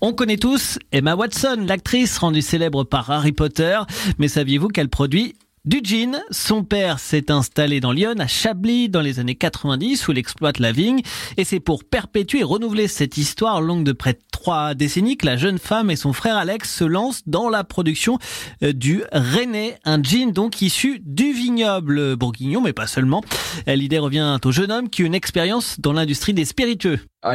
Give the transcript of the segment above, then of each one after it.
On connaît tous Emma Watson, l'actrice rendue célèbre par Harry Potter, mais saviez-vous qu'elle produit du gin? Son père s'est installé dans Lyon, à Chablis, dans les années 90, où il exploite la vigne. Et c'est pour perpétuer et renouveler cette histoire longue de près de trois décennies que la jeune femme et son frère Alex se lancent dans la production euh, du René, un gin donc issu du vignoble bourguignon, mais pas seulement. L'idée revient au jeune homme qui a une expérience dans l'industrie des spiritueux. Je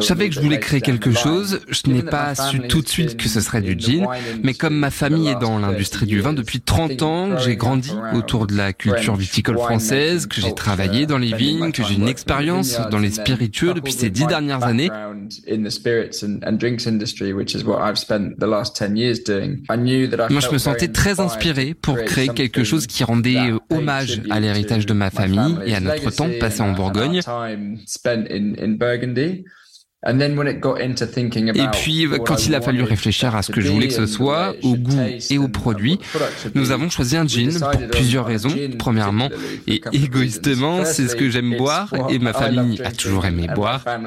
savais que je voulais créer quelque chose. Je n'ai pas su tout de suite que ce serait du gin, mais comme ma famille est dans l'industrie du vin depuis 30 ans, que j'ai grandi autour de la culture viticole française, que j'ai travaillé dans les vignes, que j'ai une expérience dans les spiritueux depuis ces dix dernières années. Moi, je me sentais très inspiré pour créer quelque chose qui rendait hommage à l'héritage de ma famille et à notre temps passé en Bourgogne. Et puis, quand il a fallu réfléchir à ce que je voulais que ce soit, au goût et au produit, nous avons choisi un gin pour plusieurs raisons. Premièrement, et égoïstement, c'est ce que j'aime boire et ma famille a toujours aimé boire. Par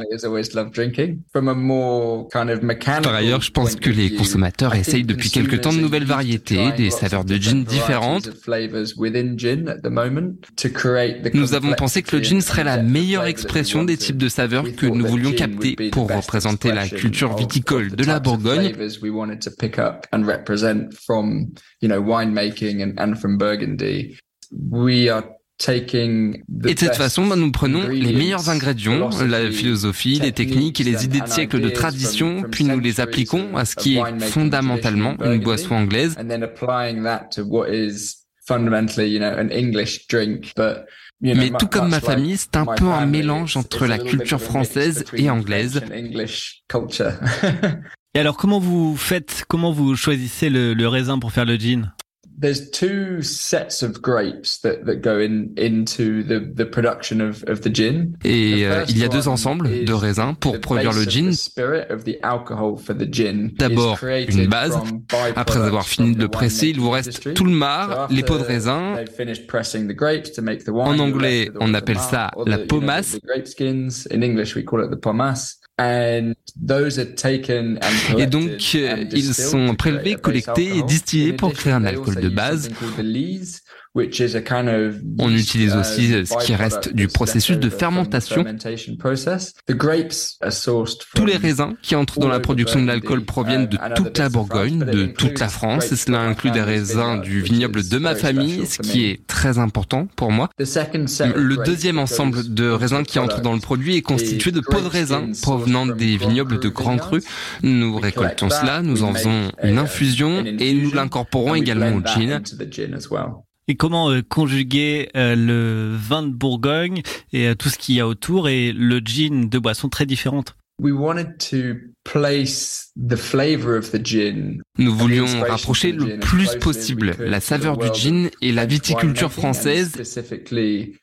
ailleurs, je pense que les consommateurs essayent depuis quelque temps de nouvelles variétés, des saveurs de gin différentes. Nous avons pensé que le gin serait la meilleure expression des types de saveurs que nous voulions capter pour représenter la culture viticole de la Bourgogne. Et de cette façon, bah, nous prenons les meilleurs ingrédients, la philosophie, les techniques et les idées de siècles de tradition, puis nous les appliquons à ce qui est fondamentalement une boisson anglaise. Mais tout comme ma famille, c'est un peu un mélange entre la culture française et anglaise. et alors, comment vous faites, comment vous choisissez le, le raisin pour faire le gin? There's two sets of grapes that, that go in, into the, the production of, of the gin. Et euh, il y a deux ensembles de raisins pour produire le gin. D'abord une base. Après avoir fini de le presser, il vous reste tout le marc, les pots de raisin. En anglais, on appelle ça la pomasse. Et donc, euh, ils sont prélevés, collectés et distillés pour créer un alcool de base. On utilise aussi euh, ce qui reste du processus de fermentation. Tous les raisins qui entrent dans la production de l'alcool proviennent de toute la Bourgogne, de toute la France, et cela inclut des raisins du vignoble de ma famille, ce qui est très important pour moi. Le deuxième ensemble de raisins qui entrent dans le produit est constitué de pots de raisins provenant des vignobles de Grand Cru. Nous récoltons cela, nous en faisons une infusion et nous l'incorporons également au gin et comment euh, conjuguer euh, le vin de Bourgogne et euh, tout ce qu'il y a autour et le gin de boissons très différentes. Nous voulions rapprocher le plus possible la saveur du gin et la viticulture française, et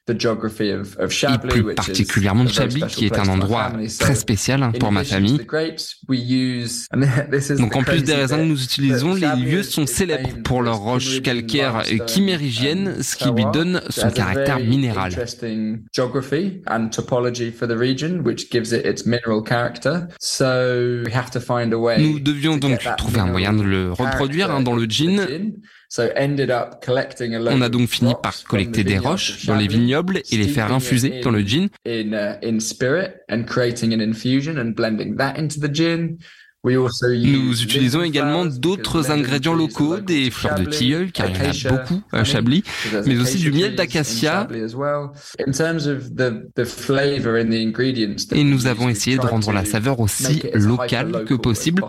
plus particulièrement de Chablis, qui est un endroit très spécial pour ma famille. Donc en plus des raisins que nous utilisons, les lieux sont célèbres pour leurs roches calcaires kimérigiennes, ce qui lui donne son caractère minéral. Nous devions donc trouver un moyen de le reproduire hein, dans le gin. On a donc fini par collecter des roches dans les vignobles et les faire infuser dans le gin. Nous utilisons également d'autres ingrédients locaux, des fleurs de tilleul, car il y en a beaucoup à Chablis, mais aussi du miel d'acacia. Et nous avons essayé de rendre la saveur aussi locale que possible.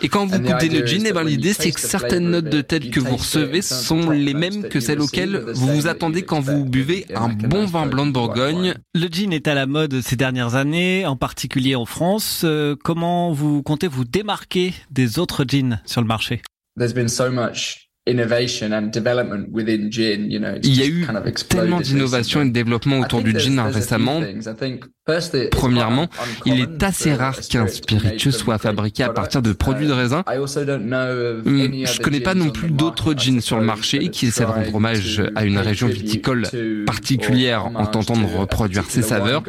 Et quand vous goûtez le gin, eh ben, l'idée c'est que certaines notes de tête que vous recevez sont les mêmes que celles auxquelles vous vous attendez quand vous buvez un bon vin blanc de Bourgogne. Le gin est à la mode ces dernières années, en particulier en France. Euh, comment vous comptez vous démarquer des autres jeans sur le marché Il y a eu tellement d'innovation et de développement autour du gin récemment. Premièrement, il est assez rare qu'un spiritueux soit fabriqué à partir de produits de raisin. Hmm, je ne connais pas non plus d'autres gins sur le marché qui essaient de rendre hommage à une région viticole particulière en tentant de reproduire ses saveurs.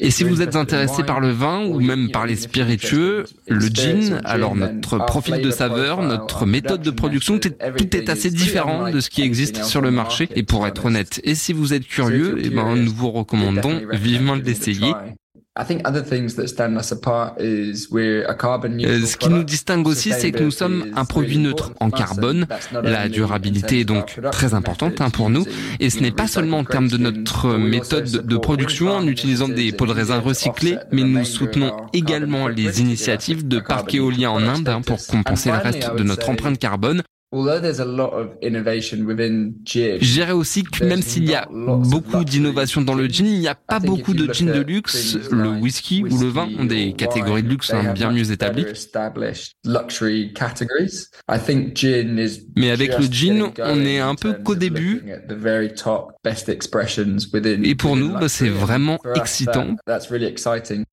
Et si vous êtes intéressé par le vin ou même par les spiritueux, le gin, alors notre profil de saveur, notre méthode de production, tout est assez différent de ce qui existe sur le marché. Et pour être honnête, et si vous êtes curieux, eh ben, nous vous recommandons vivement de l'essayer. Ce qui nous distingue aussi, c'est que nous sommes un produit neutre en carbone. La durabilité est donc très importante hein, pour nous. Et ce n'est pas seulement en termes de notre méthode de production en utilisant des pots de raisin recyclés, mais nous soutenons également les initiatives de parcs éoliens en Inde hein, pour compenser le reste de notre empreinte carbone. Je dirais aussi que même s'il y a beaucoup d'innovation dans le gin, il n'y a pas beaucoup de gin de luxe. Le whisky ou le vin ont des catégories de luxe hein, bien mieux établies. Mais avec le gin, on est un peu qu'au début. Et pour nous, bah, c'est vraiment excitant.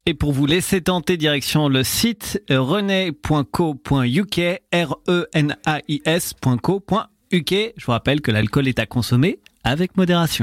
Et pour vous laisser tenter direction le site rené.co.uk, R-E-N-A-I-S je vous rappelle que l'alcool est à consommer avec modération.